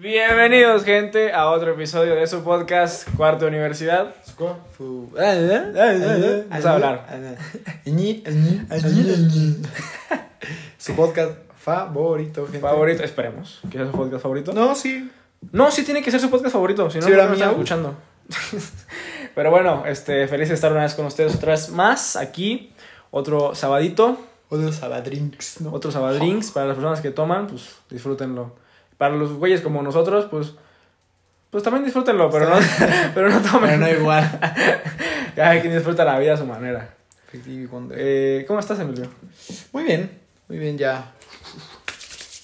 Bienvenidos, gente, a otro episodio de su podcast Cuarto Universidad. Vamos a hablar. Su podcast favorito, gente. Favorito, esperemos que sea su podcast favorito. No, sí. No, sí tiene que ser su podcast favorito, si no, Sí, no lo están escuchando. Pero bueno, este, feliz de estar una vez con ustedes otra vez más aquí. Otro sabadito, Otros sabadrinks, ¿no? otro sabadrinks para las personas que toman, pues disfrútenlo. Para los güeyes como nosotros, pues pues también disfrútenlo, pero no, pero no tomen. Pero no igual. Cada quien disfruta la vida a su manera. Eh, ¿Cómo estás, Emilio? Muy bien, muy bien, ya.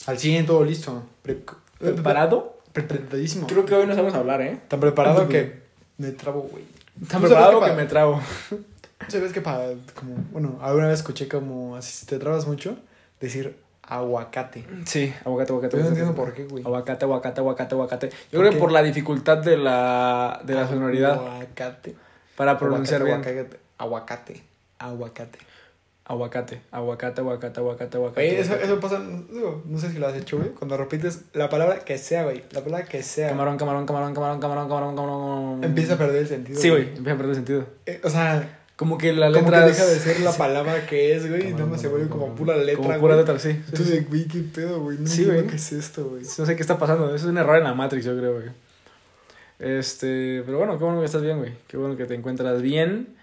Al 100, todo listo. Pre- ¿Preparado? Pre- Preparadísimo. Creo que hoy no sabemos hablar, ¿eh? Tan preparado que me trabo, güey. Tan ¿Tú sabes preparado que me trago. ¿Sabes que para, como, bueno, alguna vez escuché como, así, si te trabas mucho, decir aguacate. Sí, aguacate, aguacate. Yo no entiendo por qué, güey. Aguacate, aguacate, aguacate, aguacate. Yo ¿Por creo que por la dificultad de la, de la sonoridad Aguacate. para pronunciar Aguacate, bien. Aguacate. Aguacate. Aguacate, aguacate, aguacate, aguacate, aguacate. Oye, eso, eso pasa, digo, no sé si lo has hecho, güey, cuando repites la palabra que sea, güey, la palabra que sea, Camarón, camarón, camarón, camarón, camarón, camarón, camarón. empieza a perder el sentido. Sí, güey, empieza a perder sentido. Eh, o sea, Como que la como letra que deja de ser la palabra que es, güey, nada más se vuelve como pura letra, Como pura letra, sí. sí. Entonces, güey, qué pedo, güey, no Sí, güey. qué es esto, güey. No sé qué está pasando. Eso es un error en la Matrix, yo creo, güey. Este, pero bueno, qué bueno que estás bien, güey. Qué bueno que te encuentras bien.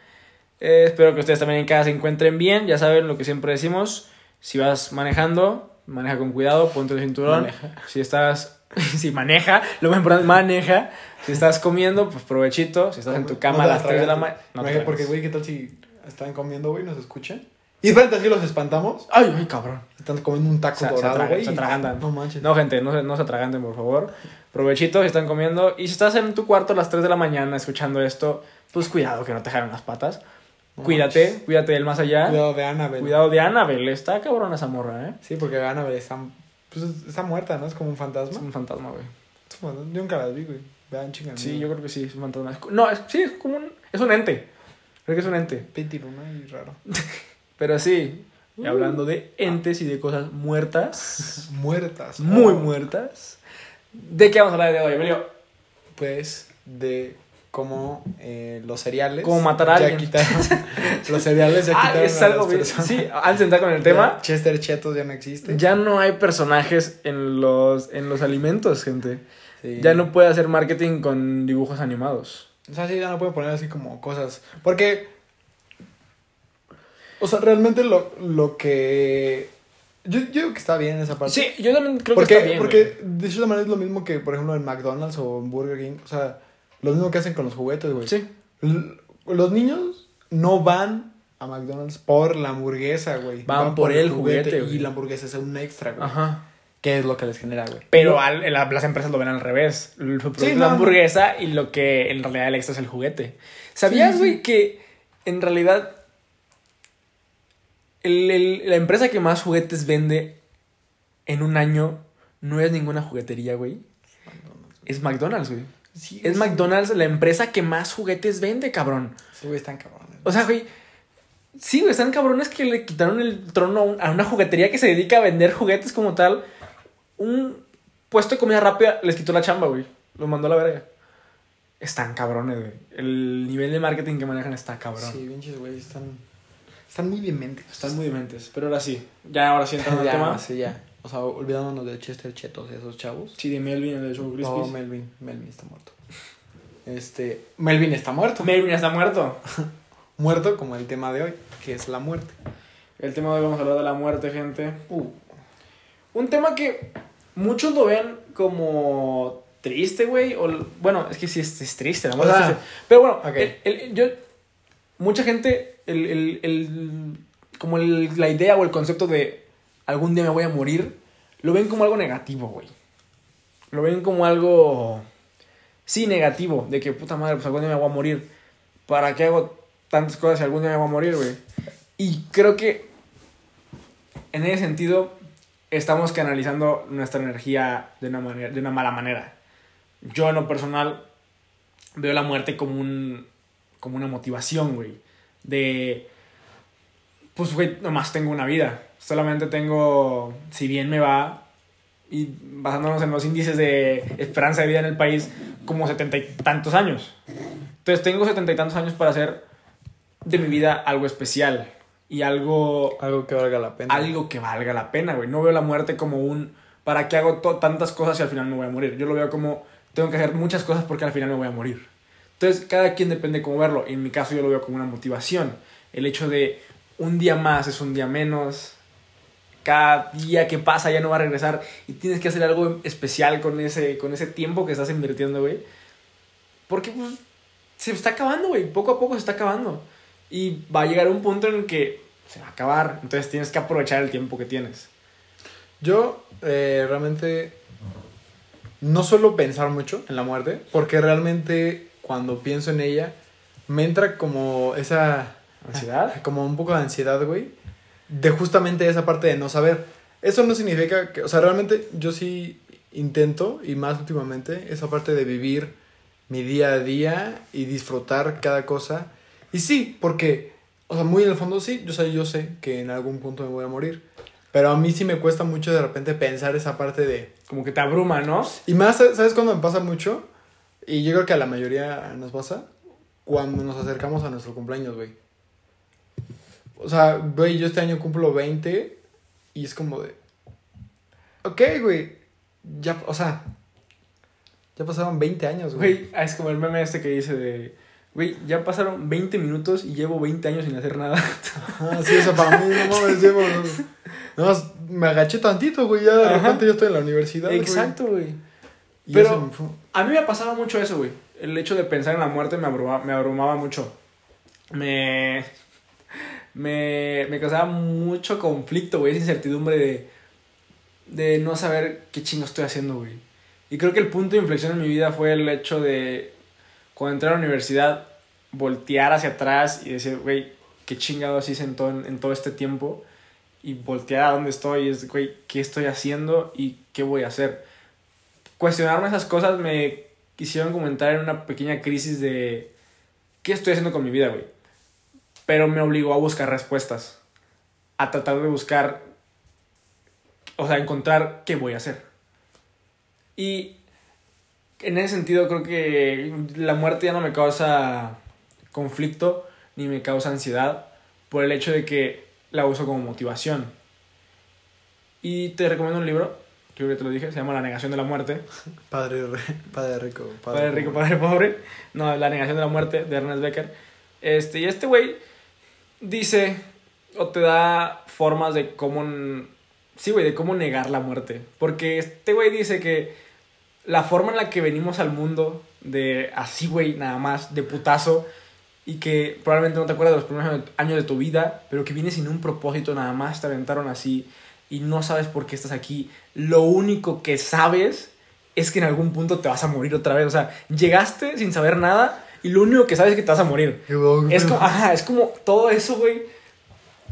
Eh, espero que ustedes también en casa se encuentren bien. Ya saben lo que siempre decimos. Si vas manejando, maneja con cuidado, ponte el cinturón. Maneja. Si estás, si maneja, lo más importante, maneja. Si estás comiendo, pues provechito. Si estás en tu cama No a las 3 de la mañana, no te porque, güey, ¿qué tal si están comiendo, güey, nos escuchan? Y espérate, así los espantamos. Ay, ay, cabrón. Están comiendo un taco Se- dorado, güey. se y- atragantan. No manches. No, gente, no se, no se atraganten, por favor. Provechito si están comiendo. Y si estás en tu cuarto a las 3 de la mañana escuchando esto, pues cuidado que no te jalen las patas. No cuídate, manches. cuídate del más allá. Cuidado, Cuidado de Annabelle. de Annabelle. Está cabrona esa morra, ¿eh? Sí, porque Annabelle está, pues, está muerta, ¿no? Es como un Es fantasma. un fantasma, güey. Es un fantasma. Yo nunca la vi, güey. Vean, chingan. Sí, yo creo que sí, es un fantasma. No, es- sí, es como un... Es un ente. Creo que es un ente. Pinti Luna y raro. Pero sí, y Uh. hablando de entes y de cosas muertas, Muertas. muy Oh. muertas, ¿de qué vamos a hablar de hoy, Emilio? Pues de cómo eh, los cereales. Cómo matar a ya alguien. quitaron. los cereales ya Ah, quitaron. es a algo las personas. Sí, antes de entrar con el tema... Ya Chester Chetos ya no existe. Ya no hay personajes en los, en los alimentos, gente. Sí. Ya no puede hacer marketing con dibujos animados. O sea, sí, ya no pueden poner así como cosas. Porque. O sea, realmente lo, lo que. Yo, yo digo que está bien esa parte. Sí, yo también creo porque, que está bien. porque de cierta manera es lo mismo que, por ejemplo, en McDonald's o en Burger King. O sea, lo mismo que hacen con los juguetes, güey. Sí. L- Los niños no van a McDonald's por la hamburguesa, güey. Van por el juguete, güey. Y la hamburguesa es un extra, güey. Ajá. ¿Qué es lo que les genera, güey? Pero al- la- las empresas lo ven al revés. El producto es no, la no. hamburguesa y lo que en realidad el extra es el juguete. ¿Sabías, Sí, güey, sí. que en realidad el- el- la empresa que más juguetes vende en un año no es ninguna juguetería, güey? Es McDonald's, güey. Sí, Es sí. McDonald's la empresa que más juguetes vende, cabrón. Sí, güey, están cabrones. O sea, güey. Sí, güey, están cabrones que le quitaron el trono a, un- a una juguetería que se dedica a vender juguetes como tal. Un puesto de comida rápida les quitó la chamba, güey. Los mandó a la verga. Están cabrones, güey. El nivel de marketing que manejan está cabrón. Sí, pinches, güey, están. Están muy dementes. Están muy dementes. Pero ahora sí. Ya, ahora sí entrando al tema. sí, ya. O sea, olvidándonos de Chester Chetos y esos chavos. Sí, de Melvin, el de Choco No, Crispies. Melvin. Melvin está muerto. Este. Melvin está muerto. Melvin está muerto. muerto como el tema de hoy, que es la muerte. El tema de hoy vamos a hablar de la muerte, gente. Uh. Un tema que muchos lo ven como triste, güey. O, bueno, es que sí es, es triste, la O muerte sea, es triste. Pero bueno, ok. el- el- yo, mucha gente, el, el- el- como el- la idea o el concepto de algún día me voy a morir, lo ven como algo negativo, güey. Lo ven como algo, sí, negativo, de que puta madre, pues algún día me voy a morir. ¿Para qué hago tantas cosas si algún día me voy a morir, güey? Y creo que en ese sentido estamos canalizando nuestra energía de una, manera, de una mala manera. Yo en lo personal veo la muerte como un como una motivación, güey, de pues güey, nomás tengo una vida. Solamente tengo si bien me va y basándonos en los índices de esperanza de vida en el país como setenta y tantos años. Entonces tengo setenta y tantos años para hacer de mi vida algo especial y algo Algo que valga la pena. algo que valga la pena, güey. No veo la muerte como un ¿para qué hago tantas cosas y al final me voy a morir? Yo lo veo como tengo que hacer muchas cosas porque al final me voy a morir. Entonces, cada quien depende cómo verlo. En mi caso yo lo veo como una motivación. El hecho de un día más es un día menos. Cada día que pasa ya no va a regresar y tienes que hacer algo especial con ese, con ese tiempo que estás invirtiendo, güey. Porque pues, se está acabando, güey. Poco a poco se está acabando. Y va a llegar un punto en el que se va a acabar. Entonces tienes que aprovechar el tiempo que tienes. Yo eh, realmente no suelo pensar mucho en la muerte, porque realmente cuando pienso en ella, me entra como esa... ¿Ansiedad? Como un poco de ansiedad, güey. De justamente esa parte de no saber. Eso no significa que... O sea, realmente yo sí intento, y más últimamente, esa parte de vivir mi día a día y disfrutar cada cosa. Y sí, porque, o sea, muy en el fondo sí, yo sé, yo sé que en algún punto me voy a morir. Pero a mí sí me cuesta mucho de repente pensar esa parte de... Como que te abruma, ¿no? Y más, ¿sabes cuándo me pasa mucho? Y yo creo que a la mayoría nos pasa cuando nos acercamos a nuestro cumpleaños, güey. O sea, güey, yo este año cumplo 20 y es como de... Ok, güey. Ya, o sea... Ya pasaron 20 años, güey. Güey, ah, es como el meme este que dice de... Güey, ya pasaron 20 minutos y llevo 20 años sin hacer nada. Ah, sí, eso para mí, no mames, llevo... Nada más me agaché tantito, güey, ya de Ajá. repente ya estoy en la universidad, güey. Exacto, güey. Y Pero-. A mí me pasaba mucho eso, güey. El hecho de pensar en la muerte me abrumaba, me abrumaba mucho. Me, me, me causaba mucho conflicto, güey. Esa incertidumbre de, de no saber qué chingo estoy haciendo, güey. Y creo que el punto de inflexión en mi vida fue el hecho de, cuando entré a la universidad, voltear hacia atrás y decir, güey, qué chingados hice en todo, en todo este tiempo. Y voltear a dónde estoy y es, güey, qué estoy haciendo y qué voy a hacer cuestionarme esas cosas me hicieron como entrar en una pequeña crisis de qué estoy haciendo con mi vida, güey. Pero me obligó a buscar respuestas, a tratar de buscar, o sea, encontrar qué voy a hacer. Y en ese sentido creo que la muerte ya no me causa conflicto ni me causa ansiedad por el hecho de que la uso como motivación. Y te recomiendo un libro, creo que te lo dije, se llama La negación de la muerte. Padre, re- padre rico. Padre rico, pobre. padre pobre. No, La negación de la muerte de Ernest Becker. Este, y este güey dice o te da formas de cómo sí, güey, de cómo negar la muerte, porque este güey dice que la forma en la que venimos al mundo de así, güey, nada más de putazo y que probablemente no te acuerdas de los primeros años de tu vida, pero que vienes sin un propósito, nada más te aventaron así y no sabes por qué estás aquí. Lo único que sabes es que en algún punto te vas a morir otra vez. O sea, llegaste sin saber nada y lo único que sabes es que te vas a morir. Es como, ajá, es como todo eso, güey.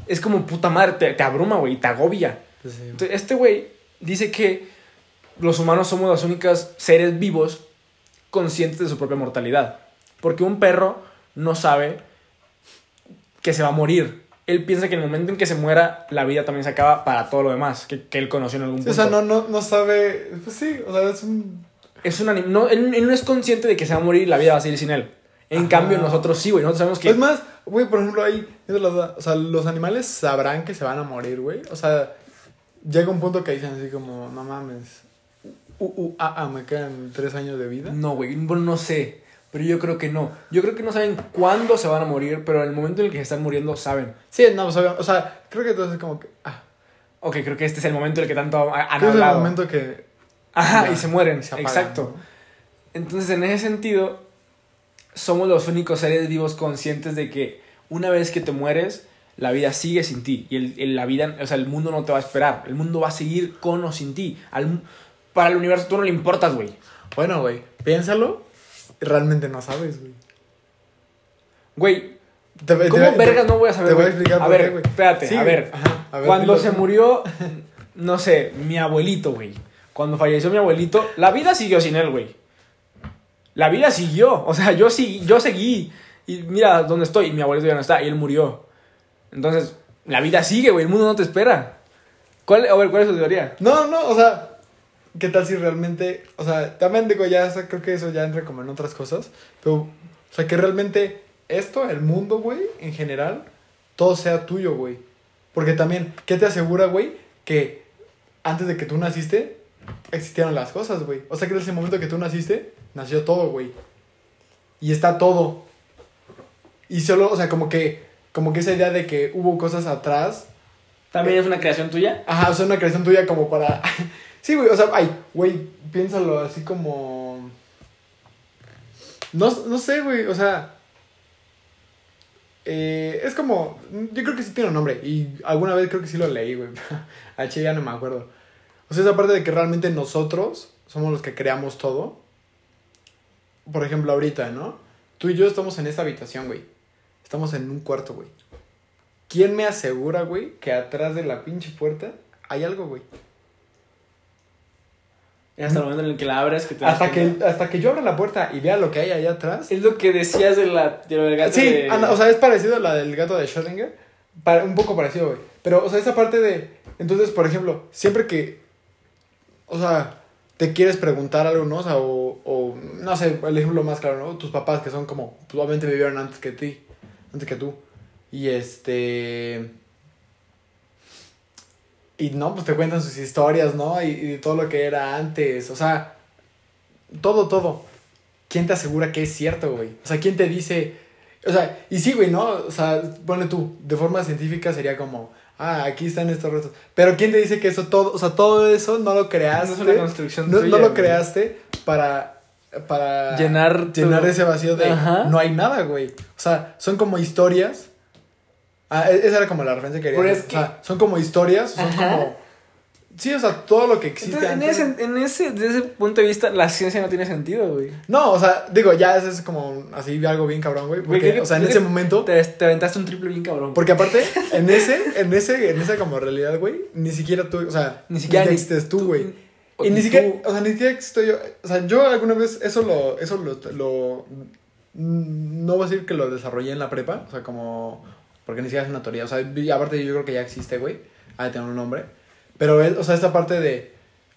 Es como puta madre, te, te abruma, güey, y te agobia. Sí. Entonces, este güey dice que los humanos somos los únicos seres vivos conscientes de su propia mortalidad. Porque un perro no sabe que se va a morir. Él piensa que en el momento en que se muera, la vida también se acaba para todo lo demás que, que él conoció en algún Sí, punto. o sea, no, no, no sabe. Pues sí, o sea, es un. Es un anim- no, él, él no es consciente de que se va a morir y la vida va a seguir sin él. En Ajá. cambio, nosotros sí, güey. Nosotros sabemos que... Es más, güey, por ejemplo, ahí. O sea, los animales sabrán que se van a morir, güey. O sea, llega un punto que dicen así como, no mames. Uh, uh, ah, ah, me quedan tres años de vida. No, güey, bueno, no sé. Pero yo creo que no. Yo creo que no saben cuándo se van a morir, pero en el momento en el que se están muriendo, saben. Sí, no, sea, o sea, creo que entonces es como que. Ah, Ok, creo que este es el momento en el que tanto ha- han creo que es el hablado. momento que. Ajá, ya y se mueren. se apagan, Exacto. ¿no? Entonces, en ese sentido, somos los únicos seres vivos conscientes de que una vez que te mueres, la vida sigue sin ti. Y el, el- la vida, o sea, el mundo no te va a esperar. El mundo va a seguir con o sin ti. Al- para el universo tú no le importas, güey. Bueno, güey, piénsalo. Realmente no sabes, güey. Güey, ¿cómo vergas no voy a saber? Te voy a explicar a por ver, qué, güey. espérate, Sí, a ver. Ajá, a ver, Cuando se murió, no sé, mi abuelito, güey. Cuando falleció mi abuelito, la vida siguió sin él, güey. La vida siguió. O sea, yo sí, yo seguí. Y mira dónde estoy. Mi abuelito ya no está y él murió. Entonces, la vida sigue, güey. El mundo no te espera. ¿Cuál, a ver, ¿cuál es tu teoría? No, no, o sea, ¿qué tal si realmente, o sea, también digo, ya o sea, creo que eso ya entra como en otras cosas, pero, o sea, que realmente esto, el mundo, güey, en general, todo sea tuyo, güey. Porque también, ¿qué te asegura, güey? Que antes de que tú naciste, existieron las cosas, güey. O sea, que desde el momento que tú naciste, nació todo, güey. Y está todo. Y solo, o sea, como que, como que esa idea de que hubo cosas atrás, ¿También es una creación tuya? Ajá, o sea, una creación tuya como para. sí, güey, o sea, ay, güey, piénsalo así como. No, no sé, güey, o sea. eh, es como. Yo creo que sí tiene un nombre. Y alguna vez creo que sí lo leí, güey. Che ya no me acuerdo. O sea, esa parte de que realmente nosotros somos los que creamos todo. Por ejemplo, ahorita, ¿no? Tú y yo estamos en esta habitación, güey. Estamos en un cuarto, güey. ¿Quién me asegura, güey, que atrás de la pinche puerta hay algo, güey? Hasta el momento en el que la abres, que te Hasta que, hasta que yo abra la puerta y vea lo que hay allá atrás. Es lo que decías de la, de del gato Sí, de- anda, o sea, es parecido a la del gato de Schrödinger. pa- un poco parecido, güey. Pero, o sea, esa parte de. Entonces, por ejemplo, siempre que. O sea, te quieres preguntar algo, ¿no? O sea, o, o, no sé, el ejemplo más claro, ¿no? Tus papás que son como. pues, Obviamente vivieron antes que ti. Antes que tú. Y este. Y no, pues te cuentan sus historias, ¿no? Y, y todo lo que era antes. O sea, todo, todo. ¿Quién te asegura que es cierto, güey? O sea, ¿quién te dice.? O sea, y sí, güey, ¿no? O sea, pone tú, de forma científica sería como, ah, aquí están estos restos. Pero ¿quién te dice que eso todo, o sea, todo eso no lo creaste? No es una construcción no, tuya, no lo creaste para, para Llenar tu- llenar ese vacío de Ajá. no hay nada, güey. O sea, son como historias. Ah, e- esa era como la referencia que quería. Pero es que- O sea, son como historias, son Ajá. como... Sí, o sea, todo lo que existe Entonces, en, ese, en ese, desde ese punto de vista, la ciencia no tiene sentido, güey. No, o sea, digo, ya eso es como así algo bien cabrón, güey. Porque, o sea, en ese momento... Te, te aventaste un triple bien cabrón. Porque aparte, en ese, en ese, en esa como realidad, güey, ni siquiera tú, o sea, Ni siquiera ni existes tú, güey. o- Y ni tú- siquiera, o sea, ni siquiera existo yo. O sea, yo alguna vez eso lo, eso lo, lo, no voy a decir que lo desarrollé en la prepa, o sea, como, porque ni siquiera es una teoría, o sea, aparte yo creo que ya existe, güey, ha de tener un nombre, pero, es, o sea, esta parte de,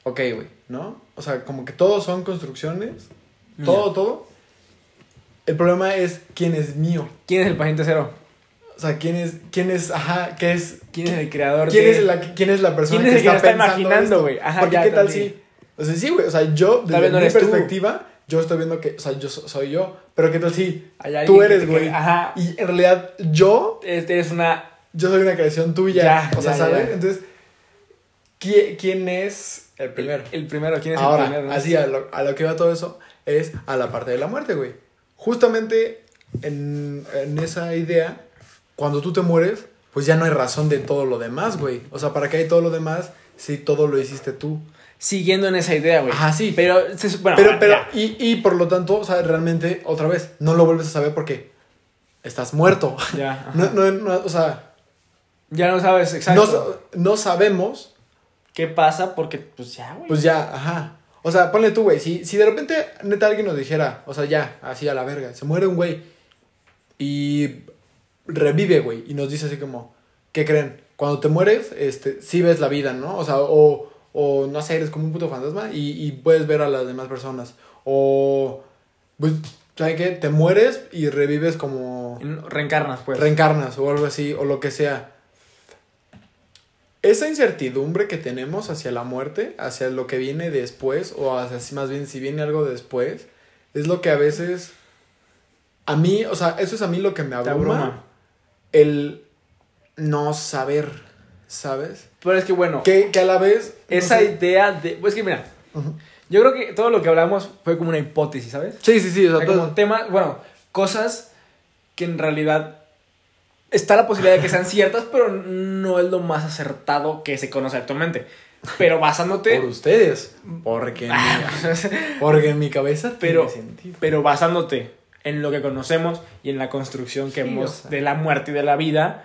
ok, güey, ¿no? O sea, como que todos son construcciones, todo, todo. El problema es quién es mío. ¿Quién es el paciente cero? O sea, quién es, quién es, ajá, qué es, ¿Quién es el creador? ¿Quién de- es, la, ¿Quién es la persona ¿Quién es el que lo está pensando imaginando, güey? Ajá, Porque ya, qué tal también. si... O sea, sí, güey. O sea, yo, desde no mi eres tú. perspectiva, yo estoy viendo que... O sea, yo so- soy yo. Pero qué tal si tú eres, güey. Ajá. Y en realidad yo, Este es una. yo soy una creación tuya. Ya, o sea, ya, ¿sabes? ya. Entonces, ¿quién, ¿quién es el primero? El primero, ¿quién es Ahora, el primero? no? así a lo, a lo que va todo eso es a la parte de la muerte, güey. Justamente en, en esa idea, cuando tú te mueres, pues ya no hay razón de todo lo demás, güey. O sea, ¿para qué hay todo lo demás si todo lo hiciste tú? Siguiendo en esa idea, güey. Ajá, sí. Pero, bueno, pero, ya. pero, y, y por lo tanto, o sea, realmente, otra vez, no lo vuelves a saber porque estás muerto. Ya. No, no, no, o sea, Ya no sabes exacto no, no sabemos qué pasa porque, pues ya, güey. Pues ya, ajá. O sea, ponle tú, güey. Si, si de repente, neta, alguien nos dijera, o sea, ya, así a la verga, se muere un güey y revive, güey, y nos dice así como, ¿qué creen? Cuando te mueres, este, sí ves la vida, ¿no? O sea, o, o no sé, eres como un puto fantasma y, y puedes ver a las demás personas. O, pues, ¿sabes qué? Te mueres y revives como Reencarnas, pues. reencarnas o algo así, o lo que sea. Esa incertidumbre que tenemos hacia la muerte, hacia lo que viene después, o hacia más bien si viene algo después, es lo que a veces. A mí, o sea, eso es a mí lo que me abruma. abruma. El no saber, ¿sabes? Pero es que, bueno, Que, que a la vez. no esa sé. idea de. Pues que, mira, yo creo que todo lo que hablamos fue como una hipótesis, ¿sabes? Sí, sí, sí. O O sea, sea, como todo- temas, bueno, cosas que en realidad está la posibilidad de que sean ciertas, pero no es lo más acertado que se conoce actualmente. Pero basándote. por ustedes. Porque en, mi, porque en mi cabeza Pero- tiene sentido. pero basándote en lo que conocemos y en la construcción que Sí, hemos o sea. de la muerte y de la vida,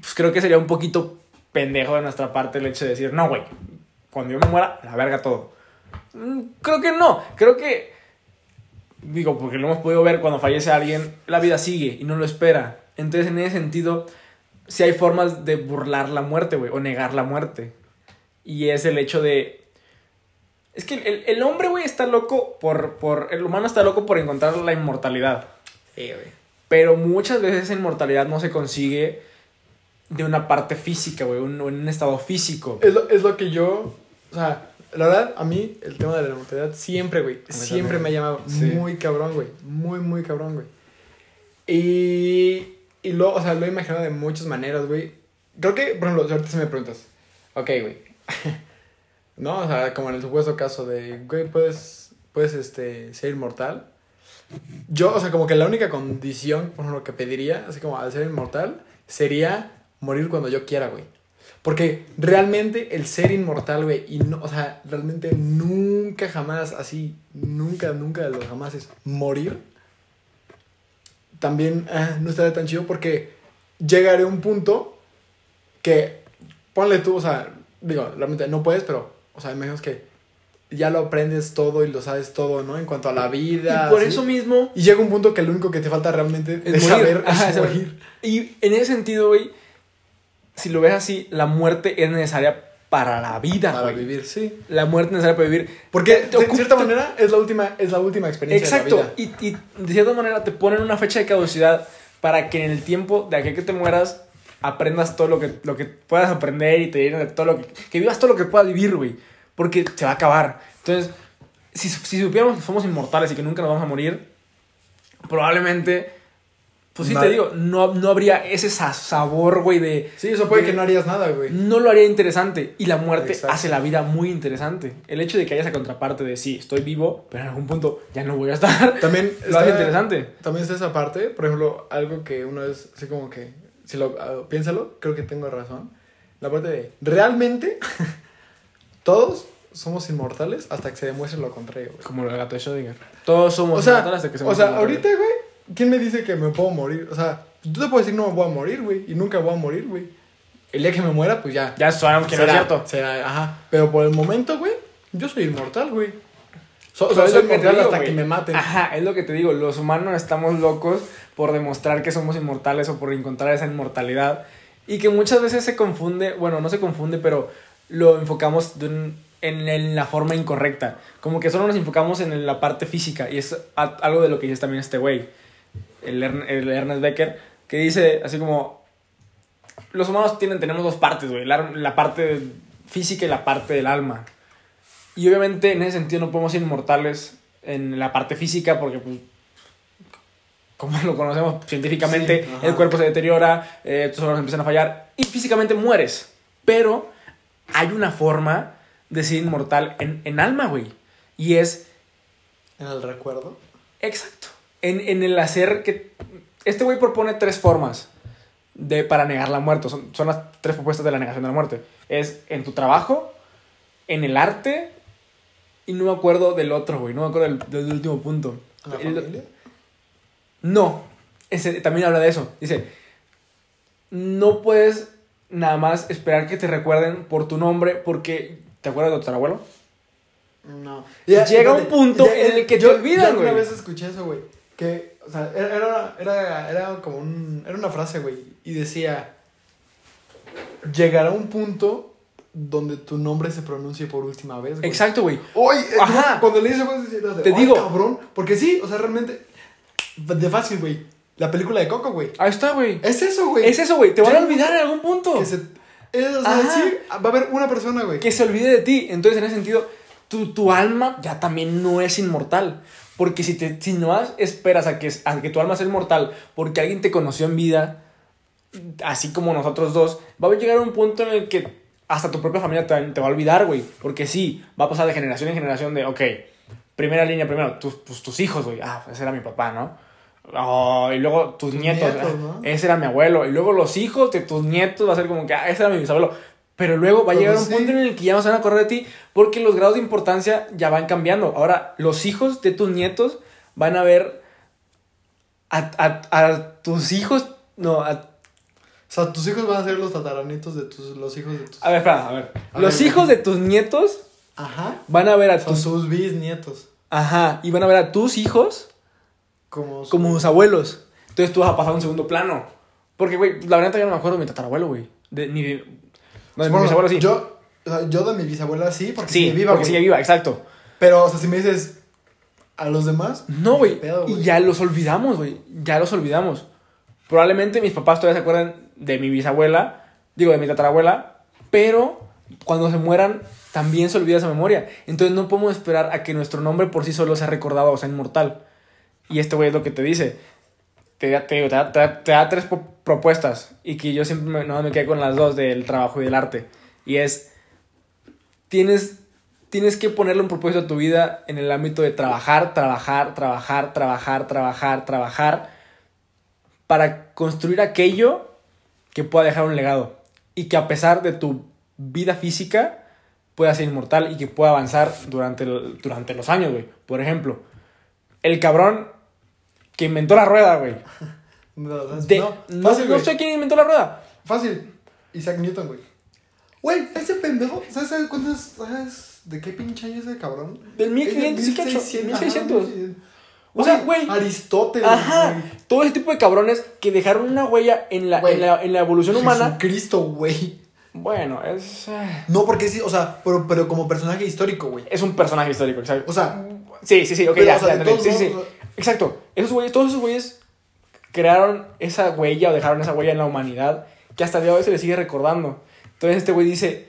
pues creo que sería un poquito pendejo de nuestra parte el hecho de decir, no, güey, cuando yo me muera, la verga todo. Mm, Creo que no, creo que digo, porque lo hemos podido ver cuando fallece alguien, la vida sigue y no lo espera. Entonces, en ese sentido, sí hay formas de burlar la muerte, güey, o negar la muerte. Y es el hecho de... Es que el, el hombre, güey, está loco por, por... El humano está loco por encontrar la inmortalidad. Sí, güey. Pero muchas veces esa inmortalidad no se consigue de una parte física, güey, un, en un estado físico. Es lo, es lo que yo. O sea, la verdad, a mí el tema de la inmortalidad siempre, güey. Siempre también. me ha llamado Sí. muy cabrón, güey. Muy, muy cabrón, güey. Y. Y lo, o sea, lo he imaginado de muchas maneras, güey. Creo que, por ejemplo, ahorita si me preguntas, ok, güey. no, o sea, como en el supuesto caso de, güey, puedes, puedes este, ser inmortal. Yo, o sea, como que la única condición, por ejemplo, que pediría, así como al ser inmortal, sería morir cuando yo quiera, güey. Porque realmente el ser inmortal, güey, y no, o sea, realmente nunca jamás, así, nunca, nunca de los jamás es morir, también ah, no estaría tan chido porque llegaré a un punto que, ponle tú, o sea, digo, realmente no puedes, pero, o sea, imagino que ya lo aprendes todo y lo sabes todo, ¿no? En cuanto a la vida. y por eso mismo Y llega un punto que lo único que te falta realmente es de morir. saber Ajá, es morir. Y en ese sentido, güey, si lo ves así, la muerte es necesaria para la vida, Para güey. vivir, sí. La muerte es necesaria para vivir. Porque Te- de cierta manera es la última, es la última experiencia Exacto. de la vida. Y, y de cierta manera te ponen una fecha de caducidad para que en el tiempo de aquel que te mueras aprendas todo lo que, lo que puedas aprender y te llenes de todo lo que... Que vivas todo lo que puedas vivir, güey. Porque se va a acabar. Entonces, si, si supiéramos que somos inmortales y que nunca nos vamos a morir, probablemente... Pues sí No. te digo, no, no habría ese sa- sabor, güey, de... Sí, eso puede de- que no harías nada, güey. no lo haría interesante. Y la muerte Exacto. hace la vida muy interesante. El hecho de que haya esa contraparte de sí, estoy vivo, pero en algún punto ya no voy a estar. También hace está- interesante. También está esa parte, por ejemplo, algo que uno es así como que, si lo ah, piénsalo, creo que tengo razón. La parte de, realmente, todos somos inmortales hasta que se demuestre lo contrario, güey. Como el gato de Schrödinger. Todos somos O sea, inmortales hasta que o somos sea ahorita, güey, ¿quién me dice que me puedo morir? O sea, tú te puedes decir no me voy a morir, güey, y nunca voy a morir, güey. El día que me muera, pues ya. Ya sabemos que no es será, cierto. será, ajá. Pero por el momento, güey, yo soy inmortal, güey. So- o Pero sea, es soy te inmortal digo, hasta güey. que me maten. Ajá, es lo que te digo. Los humanos estamos locos por demostrar que somos inmortales o por encontrar esa inmortalidad. Y que muchas veces se confunde, bueno, no se confunde, pero lo enfocamos de un- en, en la forma incorrecta. Como que solo nos enfocamos en la parte física. Y es a- algo de lo que dice también este güey, el, el Ernest Becker, que dice así como... Los humanos tienen, tenemos dos partes, güey. La, la parte física y la parte del alma. Y obviamente en ese sentido no podemos ser inmortales en la parte física porque, pues, como lo conocemos científicamente, Sí, el cuerpo se deteriora, eh, tus órganos empiezan a fallar y físicamente mueres. Pero hay una forma de ser inmortal en, en alma, güey. Y es En el recuerdo. Exacto. En, en el hacer que... Este güey propone tres formas de, para negar la muerte. Son, son las tres propuestas de la negación de la muerte. Es en tu trabajo, en el arte y no me acuerdo del otro, güey. No me acuerdo del, del último punto. ¿En la El- familia? no. Ese también habla de eso. Dice, no puedes nada más esperar que te recuerden por tu nombre porque... ¿Te acuerdas de tu tatarabuelo? No. Llega un punto en el que te olvidan, Yo una güey. vez escuché eso, güey. Que, o sea, era, era, era, era como un. Era una frase, güey. Y decía: Llegará un punto donde tu nombre se pronuncie por última vez, güey. Exacto, güey. Eh, Ajá. cuando güey, decía, Te "Ay, digo". cabrón. Porque sí, o sea, realmente. De fácil, güey. La película de Coco, güey. Ahí está, güey. Es eso, güey. Es eso, güey. Te van a olvidar en algún punto. Que se. es, o sea, sí, va a haber una persona, güey. que se olvide de ti. Entonces, en ese sentido, tu, tu alma ya también no es inmortal. Porque si, te, si no esperas a que, a que tu alma sea inmortal porque alguien te conoció en vida, así como nosotros dos, va a llegar un punto en el que hasta tu propia familia te, te va a olvidar, güey. Porque sí, va a pasar de generación en generación de, ok, primera línea, primero, tus, pues, tus hijos, güey. Ah, ese era mi papá, ¿no? Oh, y luego tus, Tus nietos, nietos, ah, ¿no? ese era mi abuelo. Y luego los hijos de tus nietos va a ser como que, ah, ese era mi bisabuelo. Pero luego va a Pues llegar un punto en el que ya no se van a acordar de ti porque los grados de importancia ya van cambiando. Ahora, los hijos de tus nietos van a ver a, a- a tus hijos. No, a, O sea, tus hijos van a ser los tataranitos de tus, los hijos de tus. a ver, espera, a ver. A los ver, hijos de tus nietos Ajá. van a ver a Son tus. tus bisnietos. Ajá, y van a ver a tus hijos Como, como sus abuelos. Entonces tú vas a pasar a un segundo plano. Porque, güey, la verdad yo no me acuerdo de mi tatarabuelo, güey. De, ni de... No, de mi Bueno, bisabuelo sí. Yo, yo de mi bisabuela sí, porque sí, sigue viva, porque güey. sigue viva, exacto. Pero, o sea, si me dices a los demás. No, güey. Y ya los olvidamos, güey. Ya los olvidamos. Probablemente mis papás todavía se acuerdan de mi bisabuela, digo, de mi tatarabuela, pero cuando se mueran también se olvida esa memoria. Entonces no podemos esperar a que nuestro nombre por sí solo sea recordado o sea inmortal. Y este güey es lo que te dice. Te, te, te da, te da- tres propuestas y que yo siempre me, no, me quedé con las dos del trabajo y del arte. Y es, tienes, tienes que ponerle un propósito a tu vida en el ámbito de trabajar, trabajar, trabajar, trabajar, trabajar, trabajar, para construir aquello que pueda dejar un legado y que a pesar de tu vida física pueda ser inmortal y que pueda avanzar durante, durante los años, güey. Por ejemplo, el cabrón que inventó la rueda, güey. No, De- no, no, fácil, no sé quién inventó la rueda. Fácil. Isaac Newton, güey. Güey, ese pendejo, ¿sabes, cuántos, sabes de qué pinche año es ese cabrón? Del 1500 Es de y cacho, 1600, 1600. ajá, 1600. O sea, güey. Aristóteles. Ajá, todo ese tipo de cabrones que dejaron una huella en la, en la, en la evolución humana. Jesucristo, güey. Bueno, es, eh, No, porque sí, o sea, pero, pero como personaje histórico, güey. es un personaje histórico, exacto. O sea, Sí, sí, sí, ok, Pero, ya, o sea, ya Sí, sí, sí. Exacto. Esos güeyes, todos esos güeyes crearon esa huella o dejaron esa huella en la humanidad que hasta el día de hoy se le sigue recordando. Entonces este güey dice,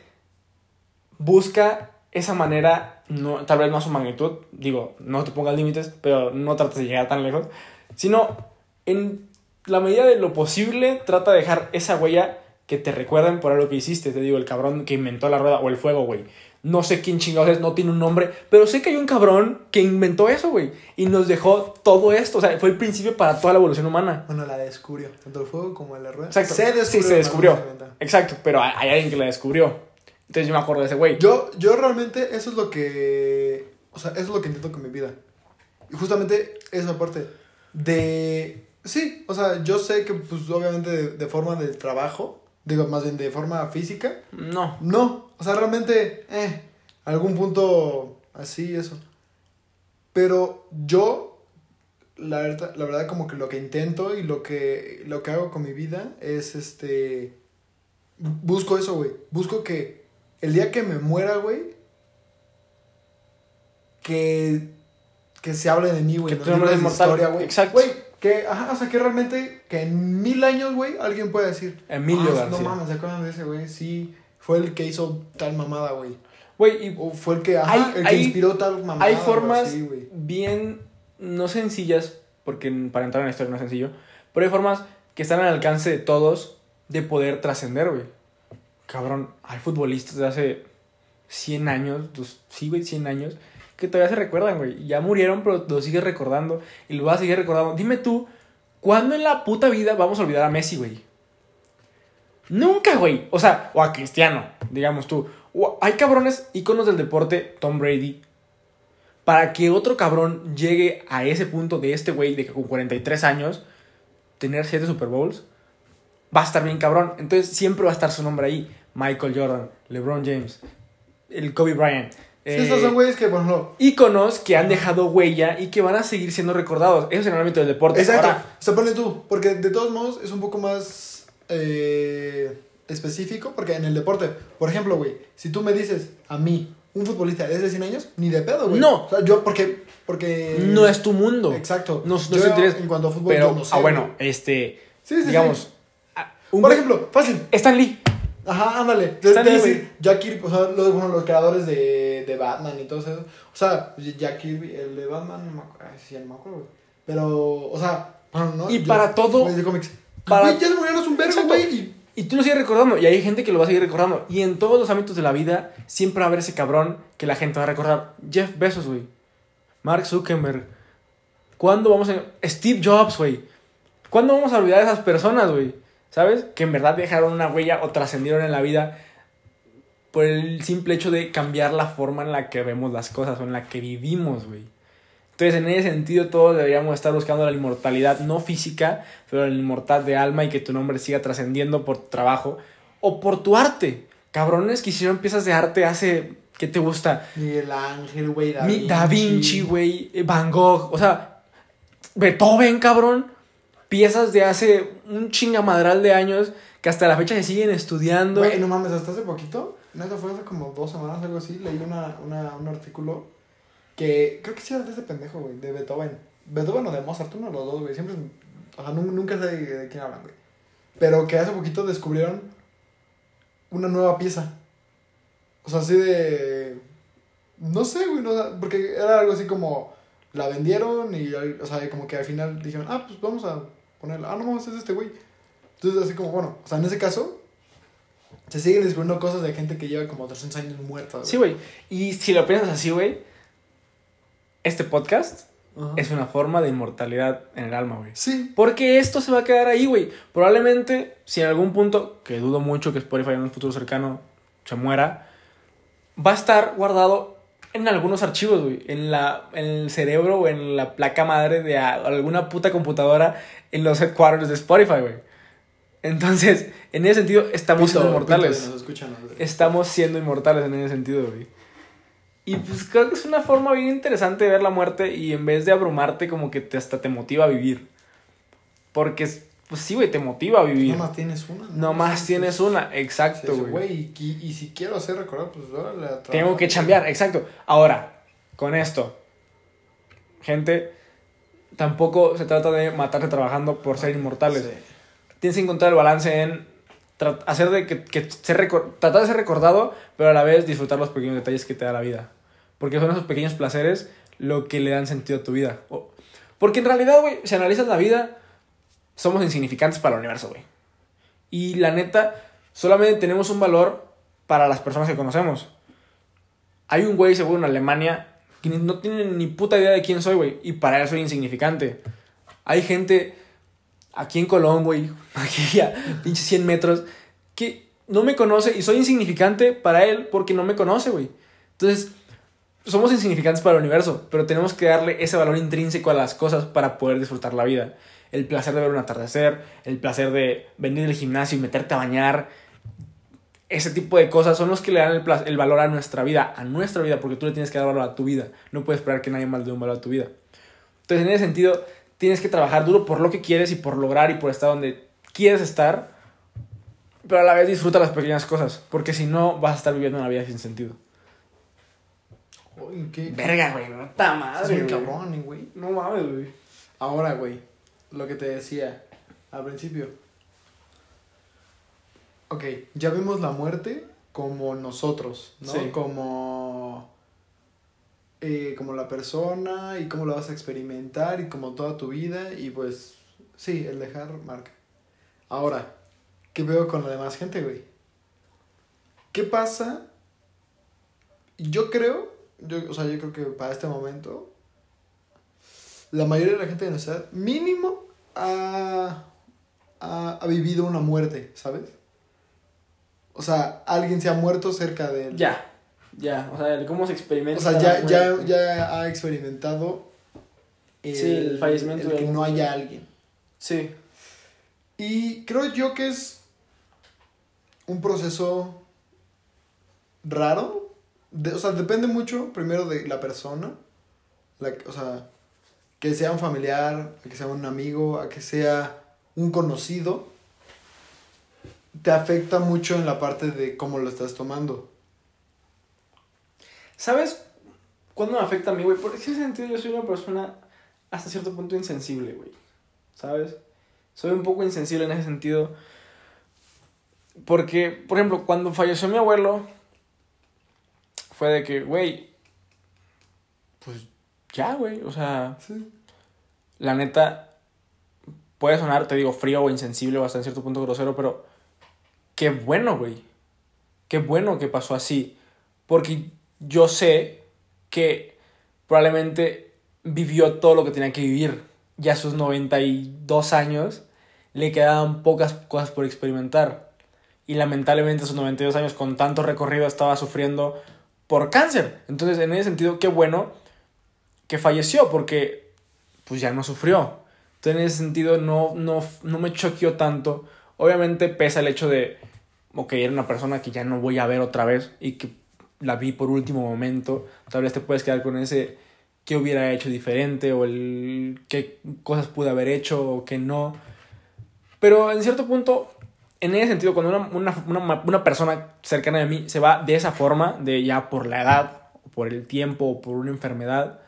busca esa manera, no, tal vez no a su magnitud, digo, no te pongas límites, pero no trates de llegar tan lejos, sino en la medida de lo posible trata de dejar esa huella que te recuerden por algo que hiciste. Te digo, el cabrón que inventó la rueda o el fuego, güey. No sé quién chingados es, no tiene un nombre, pero sé que hay un cabrón que inventó eso, güey. Y nos dejó todo esto. O sea, fue el principio para toda la evolución humana. bueno, la descubrió. Tanto el fuego como la rueda. Exacto. Se descubrió. sí, se descubrió. Exacto, pero hay hay alguien que la descubrió. Entonces yo me acuerdo de ese güey. Yo, yo realmente, eso es lo que. O sea, eso es lo que intento con mi vida. Y justamente esa parte de. Sí, o sea, yo sé que, pues, obviamente, de, de forma de trabajo, digo, más bien de forma física, No. no. O sea, realmente, eh, algún punto así, eso. Pero yo, la verdad, la verdad, como que lo que intento y lo que, lo que hago con mi vida es este. Busco eso, güey. Busco que el día que me muera, güey, que, que se hable de mí, güey. Que libros de historia, güey. Exacto. Güey, que, ajá, o sea, que realmente, que en mil años, güey, alguien puede decir. Emilio "Ah, García". No mames, ¿se acuerdan de ese, güey? Sí, fue el que hizo tal mamada, güey. Güey, y O fue el que, ajá, Hay- el que hay- inspiró tal mamada. hay formas así, bien, no sencillas, porque para entrar en la historia no es sencillo, pero hay formas que están al alcance de todos de poder trascender, güey. Cabrón, hay futbolistas de hace 100 años, dos- sí, güey, 100 años, que todavía se recuerdan, güey. Ya murieron, pero lo sigues recordando y lo vas a seguir recordando. Dime tú, ¿cuándo en la puta vida vamos a olvidar a Messi, güey? Nunca, güey. O sea, o a Cristiano, digamos tú. O hay cabrones, íconos del deporte, Tom Brady, para que otro cabrón llegue a ese punto de este güey de que con 43 años, tener 7 Super Bowls, va a estar bien cabrón. Entonces siempre va a estar su nombre ahí. Michael Jordan, LeBron James, el Kobe Bryant. Sí, eh, estos son güeyes que, ejemplo. íconos que han dejado huella y que van a seguir siendo recordados. Eso es en el ámbito del deporte. Exacto. Ahora, O sea, ponle tú. Porque de todos modos es un poco más eh, específico. Porque en el deporte, por ejemplo, güey, si tú me dices a mí, un futbolista de 100 años, ni de pedo, güey. No. O sea, yo, porque. porque no es tu mundo. Exacto. No, no Yo, es interés. En cuanto a fútbol, Pero, yo no sé. ah, bueno, este, Sí, sí, digamos, sí. ah, un Por ejemplo, fácil. Stan Lee. Ajá, ándale. Decir, Jack Kirby, o sea, los, bueno, los creadores de, de Batman y todo eso. O sea, Jack Kirby, el de Batman, no me acuerdo, sí, no me acuerdo. Pero, o sea, bueno, no. Y yo- para todo- de cómics. para- Güey, ya se murieron un vergo, güey. Y Y tú lo sigues recordando. Y hay gente que lo va a seguir recordando. Y en todos los ámbitos de la vida, siempre va a haber ese cabrón que la gente va a recordar. Jeff Bezos, güey. Mark Zuckerberg. ¿Cuándo vamos a.? Steve Jobs, güey. ¿Cuándo vamos a olvidar a esas personas, güey? ¿Sabes? Que en verdad dejaron una huella o trascendieron en la vida por el simple hecho de cambiar la forma en la que vemos las cosas o en la que vivimos, güey. Entonces, en ese sentido, todos deberíamos estar buscando la inmortalidad, no física, pero la inmortalidad de alma y que tu nombre siga trascendiendo por tu trabajo o por tu arte. Cabrones que hicieron piezas de arte hace, ¿qué te gusta? Miguel Ángel, güey, Da Vinci. Da Vinci, güey, Van Gogh, o sea, Beethoven, cabrón. Piezas de hace un chingamadral de años que hasta la fecha se siguen estudiando. Güey, no mames, hasta hace poquito, neta fue hace como dos semanas, algo así, leí una, una, un artículo que creo que sí era de ese pendejo, güey, de Beethoven. Beethoven o de Mozart, uno de los dos, güey, siempre, o sea, nu- nunca sé de, quién hablan, güey. Pero que hace poquito descubrieron una nueva pieza. O sea, así de... No sé, güey, no, porque era algo así como... La vendieron y, o sea, como que al final dijeron, ah, pues vamos a ponerla. Ah, no, es este güey. Entonces, así como, bueno, o sea, en ese caso, se siguen descubriendo cosas de gente que lleva como 300 años muerta. Sí, güey. Y si lo piensas así, güey, este podcast es una forma de inmortalidad en el alma, güey. Sí. Porque esto se va a quedar ahí, güey. Probablemente, si en algún punto, que dudo mucho que Spotify en un futuro cercano se muera, va a estar guardado en algunos archivos, güey. En, la, en el cerebro o en la placa madre de a- alguna puta computadora en los headquarters de Spotify, güey. Entonces, en ese sentido, estamos siendo inmortales. Nos escuchan, ¿no? Estamos siendo inmortales en ese sentido, güey. Y pues creo que es una forma bien interesante de ver la muerte y en vez de abrumarte como que te, hasta te motiva a vivir. Porque, pues sí, güey, te motiva a vivir. No más tienes una. No más Sí, tienes sí, una, exacto, güey. Y, si quiero hacer recordar, pues órale a Tengo que chambear, exacto. Ahora, con esto, gente, tampoco se trata de matarte trabajando por ser inmortales. Sí. Tienes que encontrar el balance en hacer de que, que ser tratar de ser recordado, pero a la vez disfrutar los pequeños detalles que te da la vida. Porque son esos pequeños placeres lo que le dan sentido a tu vida. Porque en realidad, güey, si analizas la vida, somos insignificantes para el universo, güey. Y la neta, solamente tenemos un valor para las personas que conocemos. Hay un güey seguro en Alemania que no tiene ni puta idea de quién soy, güey. Y para él soy insignificante. Hay gente aquí en Colón, güey, aquí a pinches 100 metros, que no me conoce y soy insignificante para él porque no me conoce, güey. Entonces, somos insignificantes para el universo, pero tenemos que darle ese valor intrínseco a las cosas para poder disfrutar la vida. El placer de ver un atardecer, el placer de venir del gimnasio y meterte a bañar. Ese tipo de cosas son los que le dan el, pla- el valor a nuestra vida, a nuestra vida, porque tú le tienes que dar valor a tu vida. No puedes esperar que nadie más le dé un valor a tu vida. Entonces, en ese sentido, tienes que trabajar duro por lo que quieres y por lograr y por estar donde quieres estar, pero a la vez disfruta las pequeñas cosas, porque si no, vas a estar viviendo una vida sin sentido. Uy, qué. Verga, güey, no está madre, cabrón, güey. No mames, güey. Ahora, güey, lo que te decía al principio. Ok, ya vimos la muerte como nosotros, ¿no? Sí. Como. eh, como la persona y cómo la vas a experimentar y como toda tu vida y pues. Sí, el dejar marca. Ahora, ¿qué veo con la demás gente, güey? ¿Qué pasa? Yo creo, yo, o sea, yo creo que para este momento la mayoría de la gente de nuestra edad, mínimo, ha, ha, ha vivido una muerte, ¿sabes? O sea, alguien se ha muerto cerca de él. Ya, ya, o sea, el cómo se experimenta. O sea, ya, ya, ya ha experimentado Sí, el fallecimiento el que no haya alguien. Sí, Y creo yo que es un proceso raro. De- o sea, depende mucho primero de la persona. La, o sea, que sea un familiar, a que sea un amigo, a que sea un conocido. Te afecta mucho en la parte de cómo lo estás tomando. ¿Sabes cuándo me afecta a mí, güey? Por ese sentido yo soy una persona hasta cierto punto insensible, güey. ¿Sabes? Soy un poco insensible en ese sentido. Porque, por ejemplo, cuando falleció mi abuelo, fue de que, güey, pues ya, güey. O sea, Sí. La neta, puede sonar, te digo, frío o insensible o hasta en cierto punto grosero, pero qué bueno, güey. Qué bueno que pasó así. Porque yo sé que probablemente vivió todo lo que tenía que vivir. Ya a sus 92 años le quedaban pocas cosas por experimentar. Y lamentablemente a sus 92 años con tanto recorrido estaba sufriendo por cáncer. Entonces, en ese sentido, qué bueno que falleció porque pues ya no sufrió. Entonces, en ese sentido, no, no, no me choqueó tanto. Obviamente pesa el hecho de, ok, era una persona que ya no voy a ver otra vez y que la vi por último momento. Tal vez te puedes quedar con ese, qué hubiera hecho diferente o el qué cosas pude haber hecho o qué no. Pero en cierto punto, en ese sentido, cuando una, una, una, una persona cercana a mí se va de esa forma, de ya por la edad, por el tiempo, o por una enfermedad,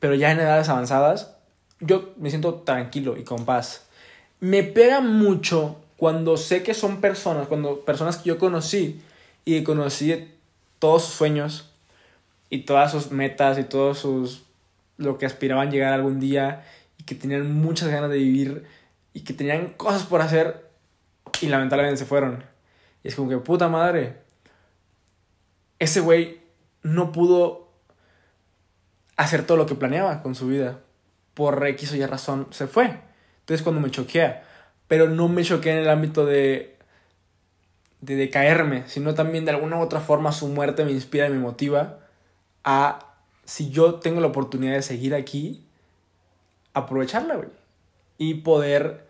pero ya en edades avanzadas, yo me siento tranquilo y con paz. Me pega mucho cuando sé que son personas, cuando personas que yo conocí y conocí todos sus sueños y todas sus metas y todos sus lo que aspiraban llegar algún día y que tenían muchas ganas de vivir y que tenían cosas por hacer y lamentablemente se fueron. Y es como que puta madre. Ese güey no pudo hacer todo lo que planeaba con su vida. Por X o Y razón se fue. Entonces cuando me choquea. Pero no me choquea en el ámbito de, de decaerme, sino también de alguna u otra forma su muerte me inspira y me motiva a, si yo tengo la oportunidad de seguir aquí, aprovecharla, güey. Y poder,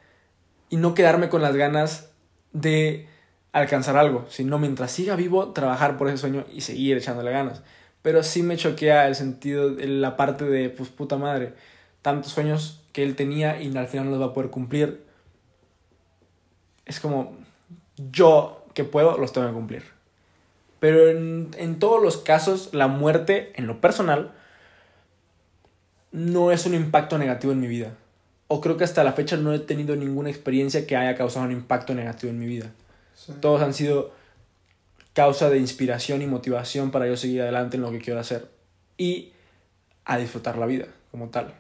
y no quedarme con las ganas de alcanzar algo, sino mientras siga vivo, trabajar por ese sueño y seguir echándole ganas. Pero sí me choquea el sentido, la parte de, pues puta madre, tantos sueños que él tenía y al final no los va a poder cumplir. Es como, yo que puedo, los tengo que cumplir. Pero en, en todos los casos, la muerte, en lo personal, no es un impacto negativo en mi vida. O creo que hasta la fecha no he tenido ninguna experiencia que haya causado un impacto negativo en mi vida. Sí. Todos han sido causa de inspiración y motivación para yo seguir adelante en lo que quiero hacer. Y a disfrutar la vida como tal.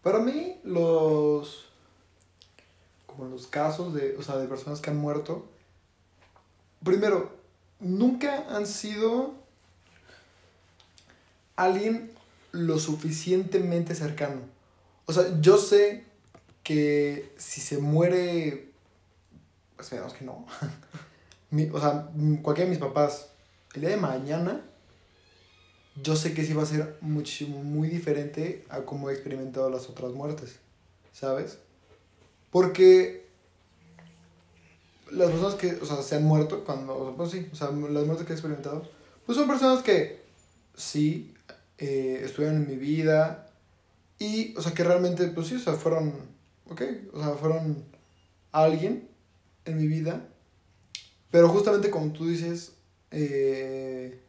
Para mí, los. Como los casos de, o sea, de personas que han muerto. Primero, nunca han sido alguien lo suficientemente cercano. O sea, yo sé que si se muere. Esperemos que no. Mi- o sea, cualquiera de mis papás, el día de mañana, yo sé que sí va a ser muchísimo, muy diferente a cómo he experimentado las otras muertes, ¿sabes? Porque las personas que, o sea, se han muerto cuando, o sea, pues sí, o sea, las muertes que he experimentado, pues son personas que sí eh, estuvieron en mi vida y, o sea, que realmente, pues sí, o sea, fueron, ok, o sea, fueron alguien en mi vida, pero justamente como tú dices, eh,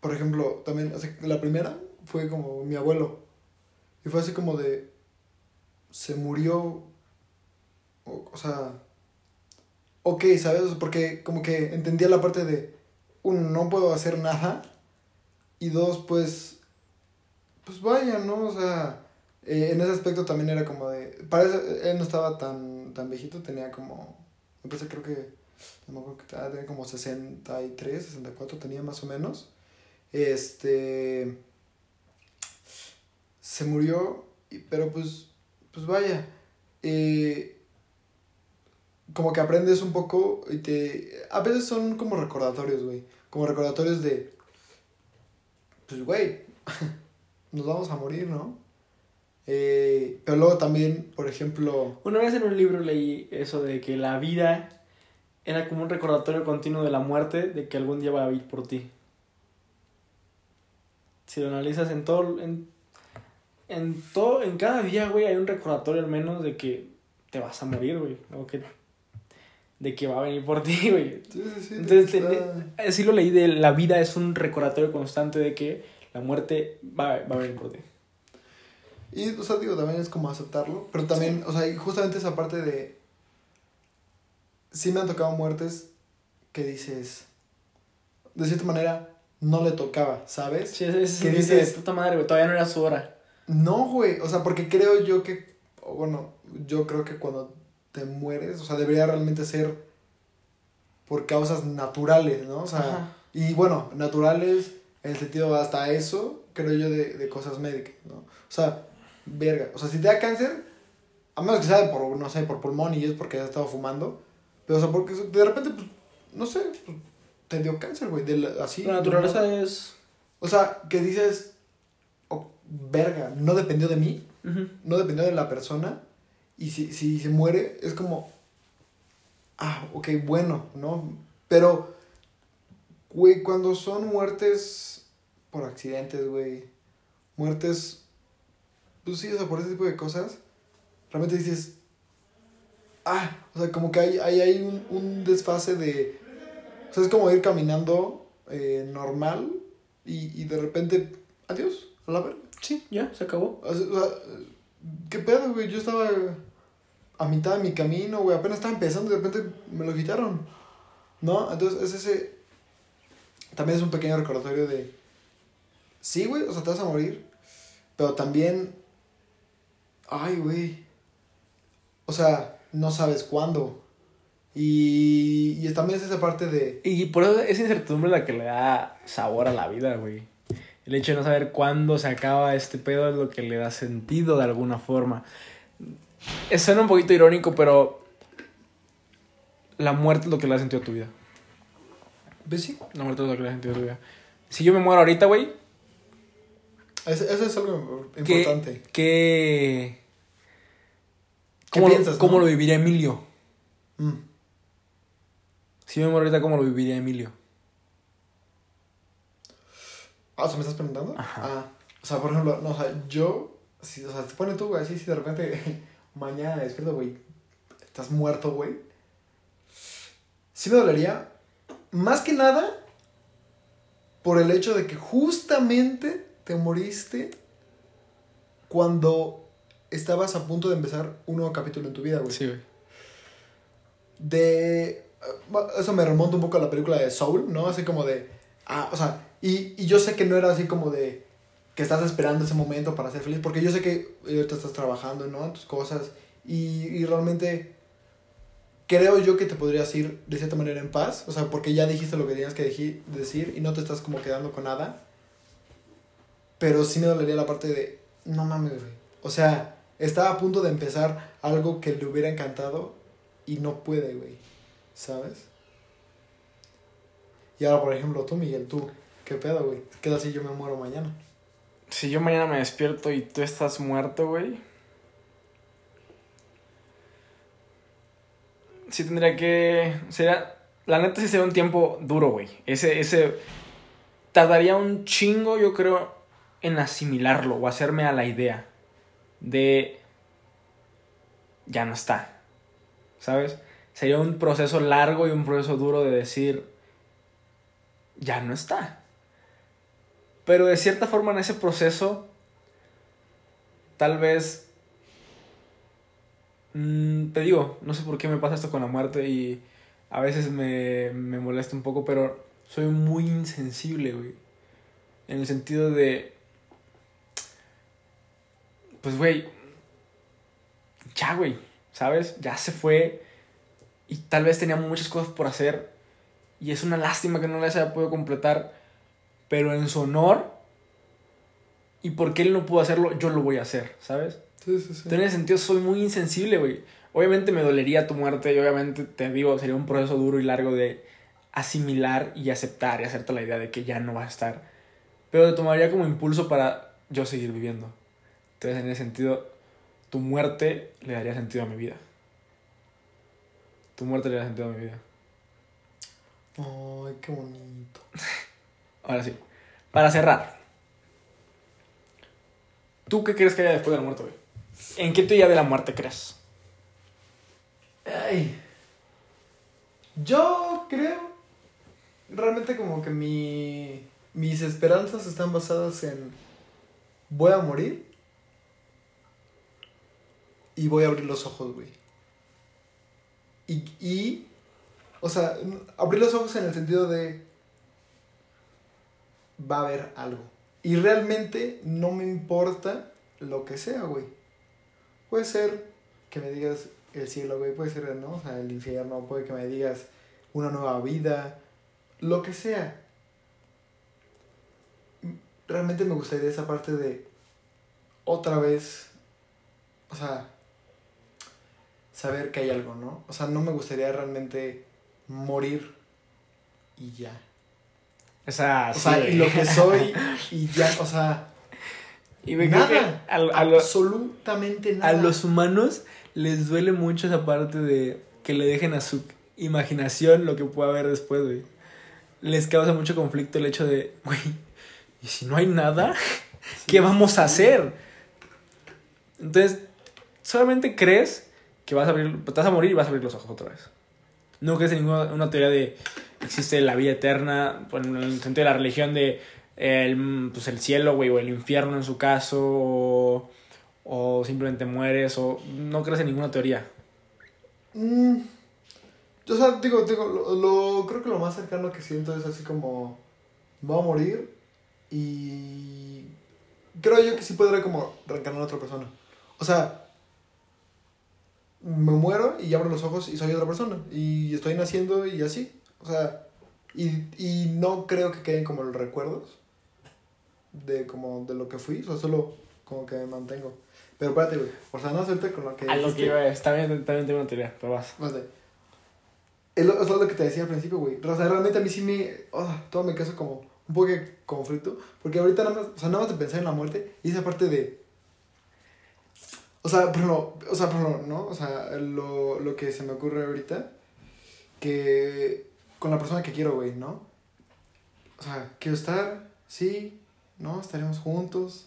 por ejemplo, también, o sea, la primera fue como mi abuelo. Y fue así como de. Se murió. O, o sea. Ok, ¿sabes? Porque como que entendía la parte de. Uno, no puedo hacer nada. Y dos, pues. Pues vaya, ¿no? O sea. eh, en ese aspecto también era como de. Parece. Él no estaba tan, tan viejito, tenía como. Me parece, creo que. No me acuerdo que tenía como 63, 64, tenía más o menos. Este. Se murió, pero pues. Pues vaya. eh, como que aprendes un poco y te. A veces son como recordatorios, güey. Como recordatorios de. Pues, güey. Nos vamos a morir, ¿no? Eh, pero luego también, por ejemplo. Una vez en un libro leí eso de que la vida era como un recordatorio continuo de la muerte, de que algún día va a ir por ti. Si lo analizas en todo, en, en todo, en cada día, güey, hay un recordatorio al menos de que te vas a morir, güey, o que, de que va a venir por ti, güey. Sí, sí, sí. Entonces, está- Así lo leí de la vida es un recordatorio constante de que la muerte va, va a venir por ti. Y, o sea, digo, también es como aceptarlo. Pero también, o sea, justamente esa parte de. Sí me han tocado muertes que dices. De cierta manera, no le tocaba, ¿sabes? Sí, es, es, ¿Qué dices, puta madre, güey, todavía no era su hora. No, güey. O sea, porque creo yo que. Bueno, yo creo que cuando te mueres, o sea, debería realmente ser por causas naturales, ¿no? O sea, Ajá. y bueno, naturales en el sentido hasta eso, creo yo, de, de cosas médicas, ¿no? O sea, verga. O sea, si te da cáncer, a menos que sea por, no sé, por pulmón y es porque has estado fumando, pero, o sea, porque de repente, pues, no sé, pues, te dio cáncer, güey, de la- así. La naturaleza es... O sea, que dices, oh, verga, no dependió de mí, no dependió de la persona, y si, si se muere, es como, ah, ok, bueno, ¿no? Pero, güey, cuando son muertes por accidentes, güey. Muertes, pues sí, o sea, por ese tipo de cosas. Realmente dices, ah, o sea, como que hay, hay, hay un, un desfase de, o sea, es como ir caminando eh, normal y, y de repente, adiós, a la verga. Sí, ya, se acabó. O sea, o sea, ¿qué pedo, güey? Yo estaba a mitad de mi camino, güey. Apenas estaba empezando y de repente me lo quitaron. ¿No? Entonces, es ese. También es un pequeño recordatorio de. Sí, güey, o sea, te vas a morir. Pero también. Ay, güey. O sea, no sabes cuándo. Y, y también es esa parte de. Y por eso esa incertidumbre la que le da sabor a la vida, güey. El hecho de no saber cuándo se acaba este pedo es lo que le da sentido de alguna forma. Suena un poquito irónico, pero la muerte es lo que le da sentido a tu vida. ¿Ves? Sí. La muerte es lo que le da sentido a tu vida. Si yo me muero ahorita, güey, Eso, eso es algo ¿qué, importante. ¿Qué cómo, lo- piensas, cómo no? lo viviría Emilio? Mm. Si me muero ahorita, ¿cómo lo viviría Emilio? Ah, o sea, ¿me estás preguntando? Ajá. Ah, o sea, por ejemplo, no, o sea, yo, si, o sea, te pone tú, güey, así, si de repente mañana despierto, güey, estás muerto, güey. Sí me dolería, más que nada, por el hecho de que justamente te moriste cuando estabas a punto de empezar un nuevo capítulo en tu vida, güey. Sí, güey. de... Eso me remonta un poco a la película de Soul, ¿no? Así como de... Ah, o sea, y, y yo sé que no era así como de... Que estás esperando ese momento para ser feliz, porque yo sé que ahorita estás trabajando, ¿no? En tus cosas, y, y realmente creo yo que te podrías ir de cierta manera en paz, o sea, porque ya dijiste lo que tenías que decir y no te estás como quedando con nada. Pero sí me dolería la parte de, no mames, güey. O sea, estaba a punto de empezar algo que le hubiera encantado y no puede, güey. ¿Sabes? Y ahora, por ejemplo, tú, Miguel, tú, ¿qué pedo, güey? ¿Qué si yo me muero mañana? Si yo mañana me despierto y tú estás muerto, güey. Sí tendría que. Sería. La neta sí sería un tiempo duro, güey. Ese, ese. Tardaría un chingo, yo creo, en asimilarlo o hacerme a la idea de. Ya no está. ¿Sabes? Sería un proceso largo y un proceso duro de decir. Ya no está. Pero de cierta forma en ese proceso, tal vez... mm, te digo, no sé por qué me pasa esto con la muerte y a veces me, me molesta un poco, pero soy muy insensible, güey. En el sentido de... Pues, güey. Ya, güey. ¿Sabes? Ya se fue. Y tal vez tenía muchas cosas por hacer. Y es una lástima que no las haya podido completar pero en su honor y porque él no pudo hacerlo, yo lo voy a hacer, ¿sabes? Sí, sí, sí. Entonces, en ese sentido soy muy insensible, güey. Obviamente me dolería tu muerte y obviamente te digo, sería un proceso duro y largo de asimilar y aceptar y hacerte la idea de que ya no va a estar. Pero te tomaría como impulso para yo seguir viviendo. Entonces, en ese sentido, tu muerte le daría sentido a mi vida. Tu muerte le daría sentido a mi vida. Ay, qué bonito. Ahora sí. Para cerrar. ¿Tú qué crees que haya después de la muerte, güey? ¿En qué teoría de la muerte crees? Ay. Yo creo. Realmente, como que mi. Mis esperanzas están basadas en. Voy a morir. Y voy a abrir los ojos, güey. Y. O sea, abrir los ojos en el sentido de. Va a haber algo. Y realmente no me importa lo que sea, güey. Puede ser que me digas el cielo, güey, puede ser, ¿no? O sea, el infierno, puede que me digas una nueva vida, lo que sea. Realmente me gustaría esa parte de otra vez, o sea, saber que hay algo, ¿no? O sea, no me gustaría realmente morir y ya. O sea, y lo que soy y ya, o sea, Y me creo que nada, a, a absolutamente a nada. los humanos les duele mucho esa parte de que le dejen a su imaginación lo que pueda haber después, güey. Les causa mucho conflicto el hecho de, güey, ¿y si no hay nada? ¿Qué vamos a hacer? Entonces, solamente crees que vas a abrir, te vas a morir y vas a abrir los ojos otra vez. No crees en ninguna una teoría de existe la vida eterna, en el sentido de la religión de el, pues, el cielo, güey, o el infierno en su caso, o, o simplemente mueres, o no crees en ninguna teoría. Mm, o sea, digo, digo lo, lo- creo que lo más cercano que siento es así como, voy a morir y creo yo que sí podré como reencarnar a otra persona. O sea, me muero y abro los ojos y soy otra persona y estoy naciendo y así. O sea, y, y no creo que queden como los recuerdos de como de lo que fui, o sea, solo como que me mantengo. Pero espérate, güey, o sea, no suerte con lo que A lo que iba es, también, también tengo una teoría, pero vas. No sé. Es lo, es lo que te decía al principio, güey. O sea, realmente a mí sí me. oh, todo me causa como un poco de conflicto. Porque ahorita nada más, o sea, nada más de pensar en la muerte y esa parte de. O sea, pero, o sea, pero, ¿no? O sea, lo, lo que se me ocurre ahorita. Que. Con la persona que quiero, güey, ¿no? O sea, quiero estar, sí, ¿no? Estaremos juntos.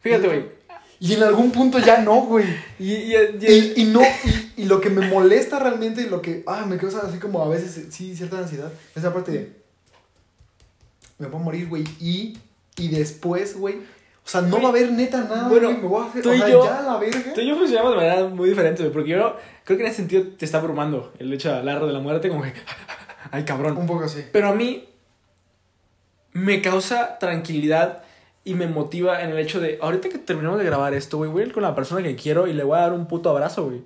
Fíjate, güey. Y en algún punto ya no, güey. Y, y, y- no, y, y lo que me molesta realmente y lo que, ah, me causa así como a veces, sí, cierta ansiedad, es esa parte de, me voy a morir, güey, y, y después, güey, o sea, no va a haber neta nada, bueno, güey, me voy a hacer, tú o y sea, yo- ya la verga. Tú y yo funcionamos de manera muy diferente, güey, porque yo creo que en ese sentido te está abrumando el hecho de hablar de la muerte, como que, ay, cabrón. Un poco así. Pero a mí me causa tranquilidad y me motiva en el hecho de, ahorita que terminamos de grabar esto, güey, voy a ir con la persona que quiero y le voy a dar un puto abrazo, güey.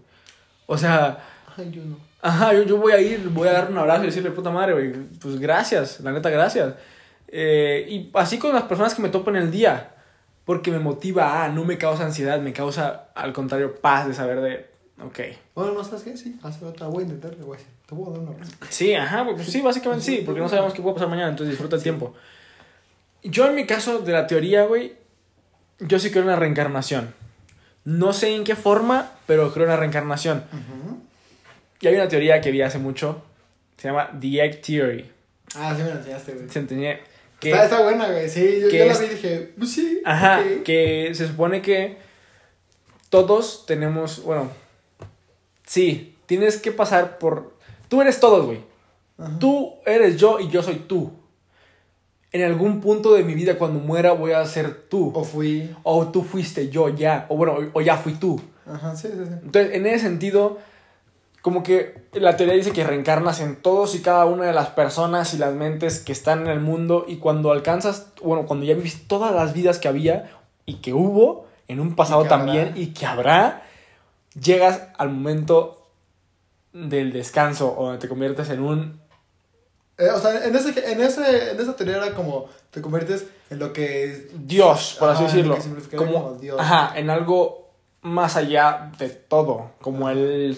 O sea, Ay, yo no. ajá, yo, yo voy a ir, voy a dar un abrazo y decirle, puta madre, güey, pues gracias, la neta, gracias. Eh, y así con las personas que me topo en el día, porque me motiva, ah, no me causa ansiedad, me causa, al contrario, paz de saber de, ok. Bueno, no sabes qué, sí, hace otra, voy a intentar, le voy a decir, te voy a dar un abrazo. Sí, ajá, pues sí, básicamente sí, porque no sabemos qué puede pasar mañana, entonces disfruta el tiempo. Yo en mi caso de la teoría, güey, yo sí creo en la reencarnación. No sé en qué forma, pero creo en la reencarnación. Y hay una teoría que vi hace mucho, se llama The Egg Theory. Ah, sí me la enseñaste, güey. Se entendía que... Está, está buena, güey, sí, yo, que yo la vi y dije, pues sí, Ajá, que se supone que todos tenemos, bueno, sí, tienes que pasar por... Tú eres todos, güey. Ajá. Tú eres yo y yo soy tú. En algún punto de mi vida, cuando muera, voy a ser tú. O fui, O tú fuiste yo ya. O bueno, o ya fui tú. ajá, sí, sí, sí. Entonces, en ese sentido, como que la teoría dice que reencarnas en todos y cada una de las personas y las mentes que están en el mundo. Y cuando alcanzas, bueno, cuando ya viviste todas las vidas que había y que hubo en un pasado habrá. también y que habrá, llegas al momento del descanso o te conviertes en un Eh, o sea, en, ese, en, ese, en esa teoría era como te conviertes en lo que es Dios, por así decirlo. como Dios. Ajá, en algo más allá de todo. Como el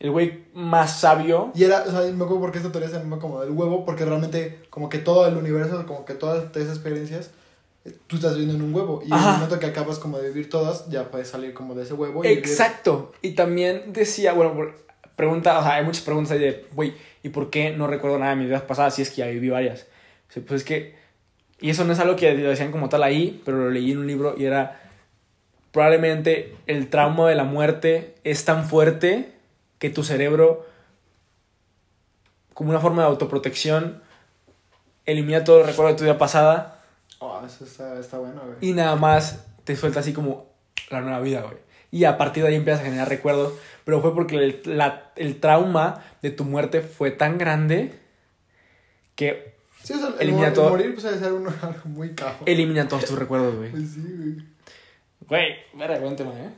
el güey más sabio. Y era, o sea, me acuerdo porque esta teoría se llama como del huevo, porque realmente como que todo el universo, como que todas esas experiencias, eh, tú estás viviendo en un huevo. Y en el momento que acabas como de vivir todas, ya puedes salir como de ese huevo. Y vivir- Exacto. Y también decía, bueno, pregunta, o sea, hay muchas preguntas ahí de, güey, ¿y por qué no recuerdo nada de mis vidas pasadas si es que ya viví varias? O sea, Pues es que, y eso no es algo que decían como tal ahí, pero lo leí en un libro y era, probablemente el trauma de la muerte es tan fuerte que tu cerebro, como una forma de autoprotección, elimina todo el recuerdo de tu vida pasada Oh, eso está, está bueno, güey. y nada más te suelta así como la nueva vida, güey. Y a partir de ahí empiezas a generar recuerdos. Pero fue porque el, la- el trauma de tu muerte fue tan grande que Sí, o sea, el, Elimina el todo. morir pues debe ser un, algo muy cajo. elimina todos tus recuerdos, güey. Pues sí, güey. Güey, verga, buen tema, ¿eh?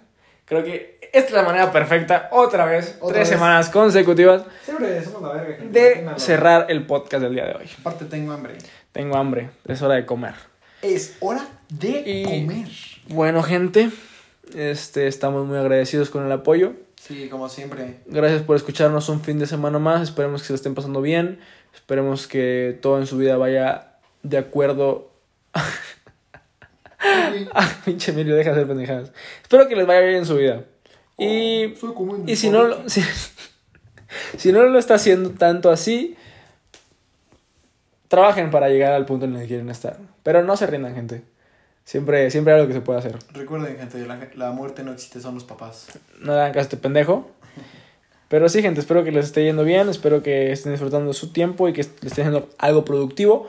Creo que esta es la manera perfecta, otra vez, Otra tres vez. semanas consecutivas, Siempre somos la verga. gente. de cerrar el podcast del día de hoy. Aparte tengo hambre. Tengo hambre, es hora de comer. Es hora de Y- comer. Bueno, gente, este, estamos muy agradecidos con el apoyo. Sí, como siempre. Gracias por escucharnos un fin de semana más. Esperemos que se lo estén pasando bien. Esperemos que todo en su vida vaya de acuerdo. Ah, pinche Emilio, deja de hacer pendejadas. Espero que les vaya bien en su vida. Y, un y si, no, lo- si, si no lo está haciendo tanto así, trabajen para llegar al punto en el que quieren estar. Pero no se rindan, gente. Siempre, siempre hay algo que se puede hacer. Recuerden, gente, la, la muerte no existe, son los papás. No le hagan caso a este pendejo. Pero sí, gente, espero que les esté yendo bien. Espero que estén disfrutando su tiempo y que les esté haciendo algo productivo.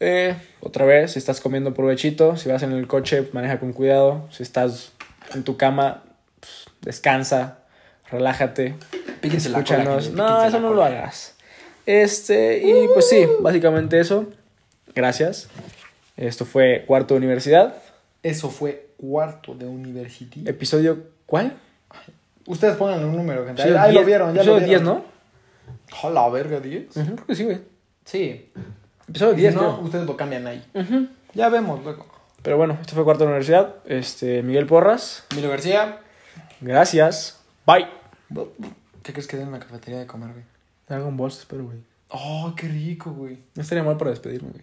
Eh, otra vez, si estás comiendo provechito, si vas en el coche, maneja con cuidado. Si estás en tu cama, pues, descansa, relájate. Píquense la Escúchanos. cola, gente, no, eso la no lo cola. hagas. Este, y pues sí, básicamente eso. Gracias. Esto fue Cuarto de Universidad. Eso fue cuarto de University. Episodio, ¿cuál? Ustedes pongan un número, gente. Ahí, lo 10, vieron, ya lo vieron. 10, ¿no? La verga, 10. Ujú, creo que sí, güey. Sí. Episodio Y 10, si no, creo. ustedes lo cambian ahí. Ya vemos luego. Pero bueno, esto fue Cuarto de Universidad. Este, Miguel Porras. Milo García. Gracias. Bye. ¿Qué crees que den en la cafetería de comer, güey? Dragon Balls, espero, güey. Oh, qué rico, güey. No estaría mal para despedirme, güey.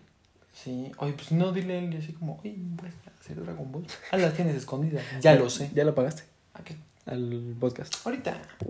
Sí. Oye, pues no, dile a él así como, oye, a hacer Dragon Ball. Ah, las tienes escondidas. Ya lo sé. ¿Ya lo pagaste? ¿A qué? Al podcast. Ahorita.